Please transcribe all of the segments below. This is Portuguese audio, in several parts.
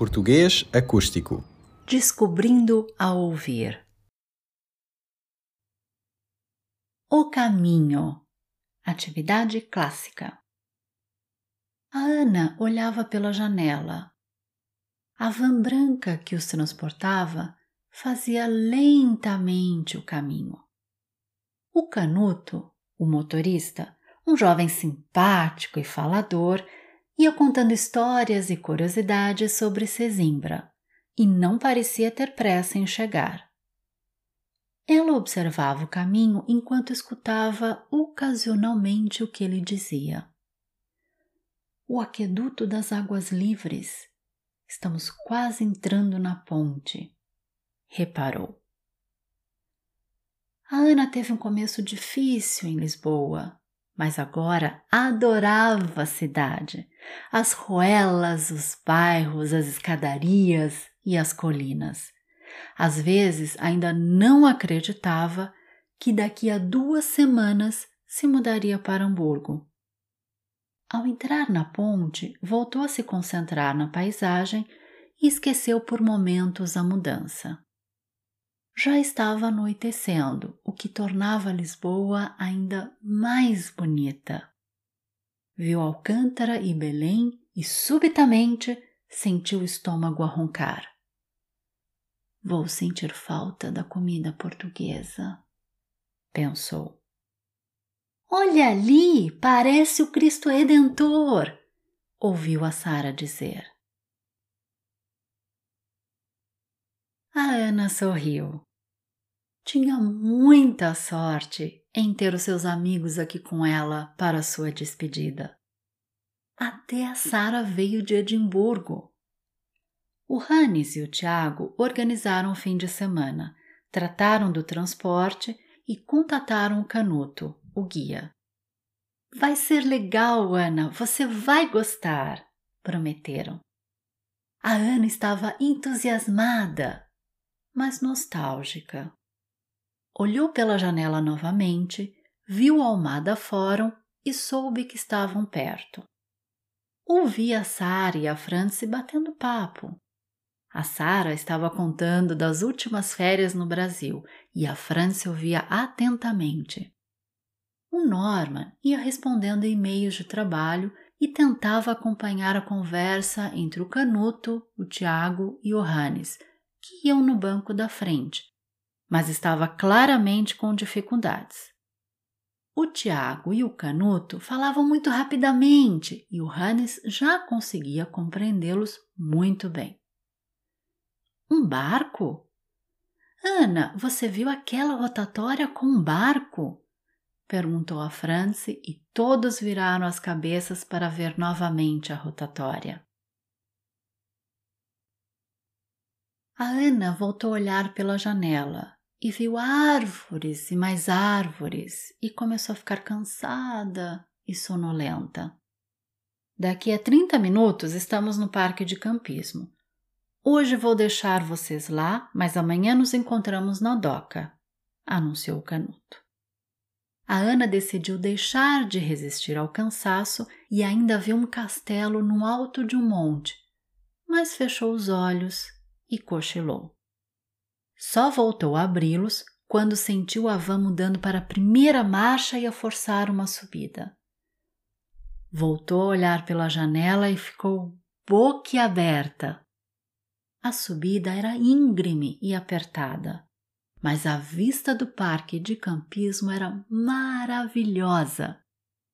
Português acústico. Descobrindo a ouvir. O caminho. Atividade clássica. A Ana olhava pela janela. A van branca que os transportava fazia lentamente o caminho. O Canuto, o motorista, um jovem simpático e falador, ia contando histórias e curiosidades sobre Sesimbra e não parecia ter pressa em chegar. Ela observava o caminho enquanto escutava ocasionalmente o que ele dizia. O aqueduto das águas livres. Estamos quase entrando na ponte, reparou. A Ana teve um começo difícil em Lisboa mas agora adorava a cidade, as ruelas, os bairros, as escadarias e as colinas. Às vezes ainda não acreditava que daqui a duas semanas se mudaria para Hamburgo. Ao entrar na ponte, voltou a se concentrar na paisagem e esqueceu por momentos a mudança. Já estava anoitecendo, o que tornava Lisboa ainda mais bonita. Viu Alcântara e Belém e subitamente sentiu o estômago a roncar. Vou sentir falta da comida portuguesa, pensou. Olha ali, parece o Cristo Redentor, ouviu a Sara dizer. A Ana sorriu. Tinha muita sorte em ter os seus amigos aqui com ela para sua despedida. Até a Sara veio de Edimburgo. O Hannes e o Tiago organizaram o fim de semana, trataram do transporte e contataram o Canuto, o guia. Vai ser legal, Ana, você vai gostar, prometeram. A Ana estava entusiasmada mas nostálgica. Olhou pela janela novamente, viu Almada Fórum e soube que estavam perto. Ouvi a Sara e a Franci batendo papo. A Sara estava contando das últimas férias no Brasil e a Franci ouvia atentamente. O Norman ia respondendo e-mails de trabalho e tentava acompanhar a conversa entre o Canuto, o Tiago e o Hannes, que iam no banco da frente, mas estava claramente com dificuldades. O Tiago e o Canuto falavam muito rapidamente e o Hannes já conseguia compreendê-los muito bem. Um barco? Ana, você viu aquela rotatória com um barco? perguntou a Franci e todos viraram as cabeças para ver novamente a rotatória. A Ana voltou a olhar pela janela e viu árvores e mais árvores e começou a ficar cansada e sonolenta. Daqui a 30 minutos estamos no parque de campismo. Hoje vou deixar vocês lá, mas amanhã nos encontramos na doca, anunciou o Canuto. A Ana decidiu deixar de resistir ao cansaço e ainda viu um castelo no alto de um monte, mas fechou os olhos e cochilou. Só voltou a abri-los quando sentiu a van mudando para a primeira marcha e a forçar uma subida. Voltou a olhar pela janela e ficou boquiaberta. A subida era íngreme e apertada, mas a vista do parque de campismo era maravilhosa.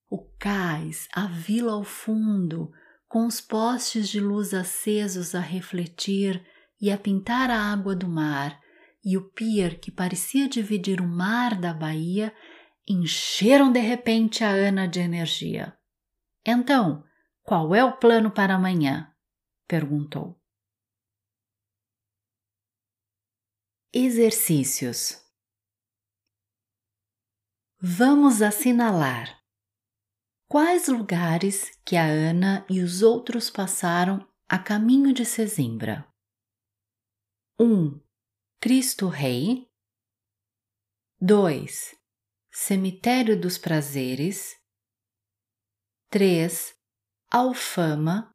O cais, a vila ao fundo, com os postes de luz acesos a refletir e a pintar a água do mar, e o pier que parecia dividir o mar da baía encheram de repente a Ana de energia. Então, qual é o plano para amanhã? perguntou. Exercícios. Vamos assinalar quais lugares que a Ana e os outros passaram a caminho de Sesimbra. 1. Cristo Rei. 2. Cemitério dos Prazeres. 3. Alfama.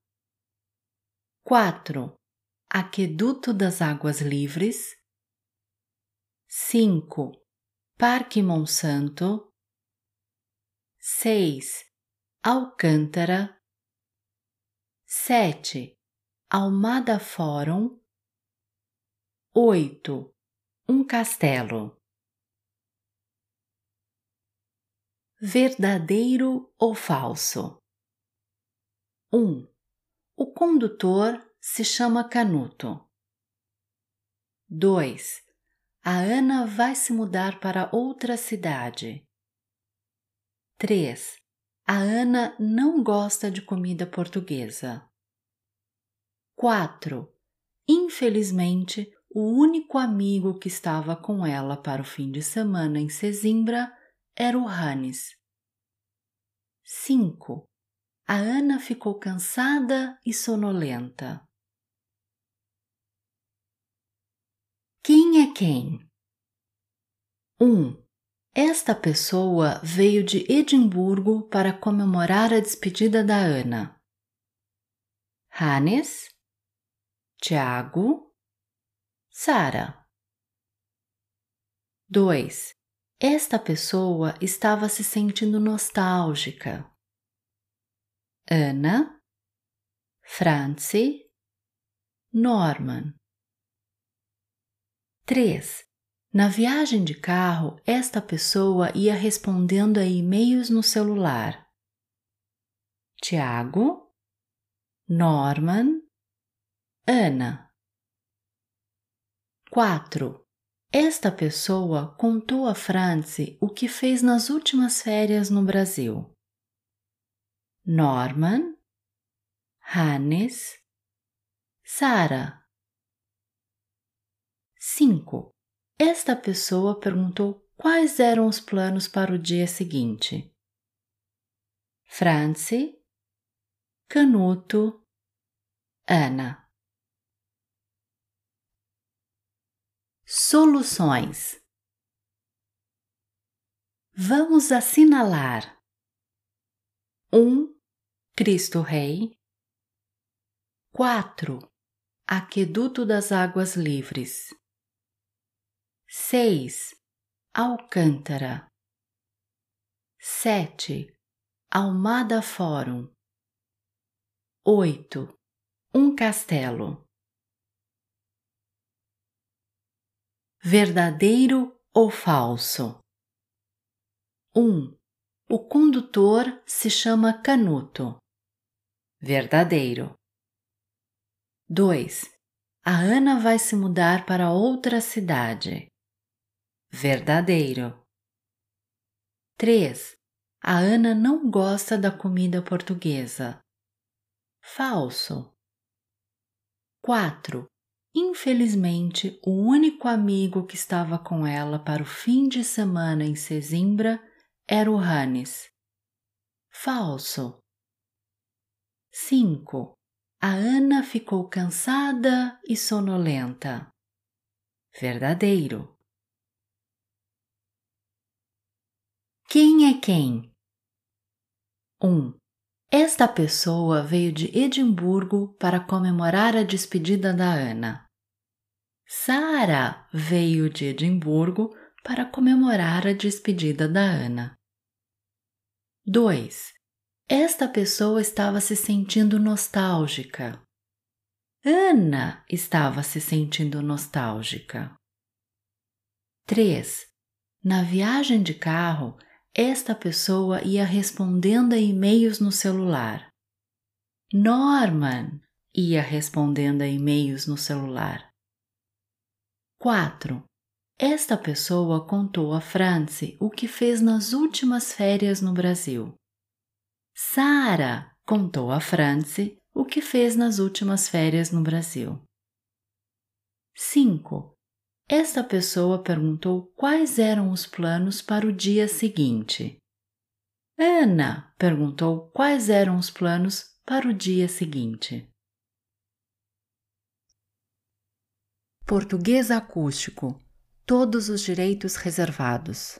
4. Aqueduto das Águas Livres. 5. Parque Monsanto. 6. Alcântara. 7. Almada Fórum. 8. Um castelo. Verdadeiro ou falso? 1. Um, o condutor se chama Canuto. 2. A Ana vai se mudar para outra cidade. 3. A Ana não gosta de comida portuguesa. 4. Infelizmente, o único amigo que estava com ela para o fim de semana em Sesimbra era o Hannes. 5. A Ana ficou cansada e sonolenta. Quem é quem? 1. Um, esta pessoa veio de Edimburgo para comemorar a despedida da Ana. Hannes, Tiago, Sara. 2. Esta pessoa estava se sentindo nostálgica. Ana, Franci, Norman. 3. Na viagem de carro, esta pessoa ia respondendo a e-mails no celular. Tiago, Norman, Ana. 4. Esta pessoa contou a Franci o que fez nas últimas férias no Brasil. Norman, Hannes, Sara. 5. Esta pessoa perguntou quais eram os planos para o dia seguinte. Franci, Canuto, Ana. Soluções. Vamos assinalar: 1. Um, Cristo Rei. 4. Aqueduto das Águas Livres. 6. Alcântara. 7. Almada Fórum. 8. Um castelo. Verdadeiro ou falso? 1. Um, o condutor se chama Canuto. Verdadeiro. 2. A Ana vai se mudar para outra cidade. Verdadeiro. 3. A Ana não gosta da comida portuguesa. Falso. 4. Infelizmente, o único amigo que estava com ela para o fim de semana em Sesimbra era o Hannes. Falso. 5. A Ana ficou cansada e sonolenta. Verdadeiro. Quem é quem? 1. Um, esta pessoa veio de Edimburgo para comemorar a despedida da Ana. Sara veio de Edimburgo para comemorar a despedida da Ana. 2. Esta pessoa estava se sentindo nostálgica. Ana estava se sentindo nostálgica. 3. Na viagem de carro, esta pessoa ia respondendo a e-mails no celular. Norman ia respondendo a e-mails no celular. 4. Esta pessoa contou a Franci o que fez nas últimas férias no Brasil. Sara contou a Franci o que fez nas últimas férias no Brasil. 5. Esta pessoa perguntou quais eram os planos para o dia seguinte. Ana perguntou quais eram os planos para o dia seguinte. Português acústico. Todos os direitos reservados.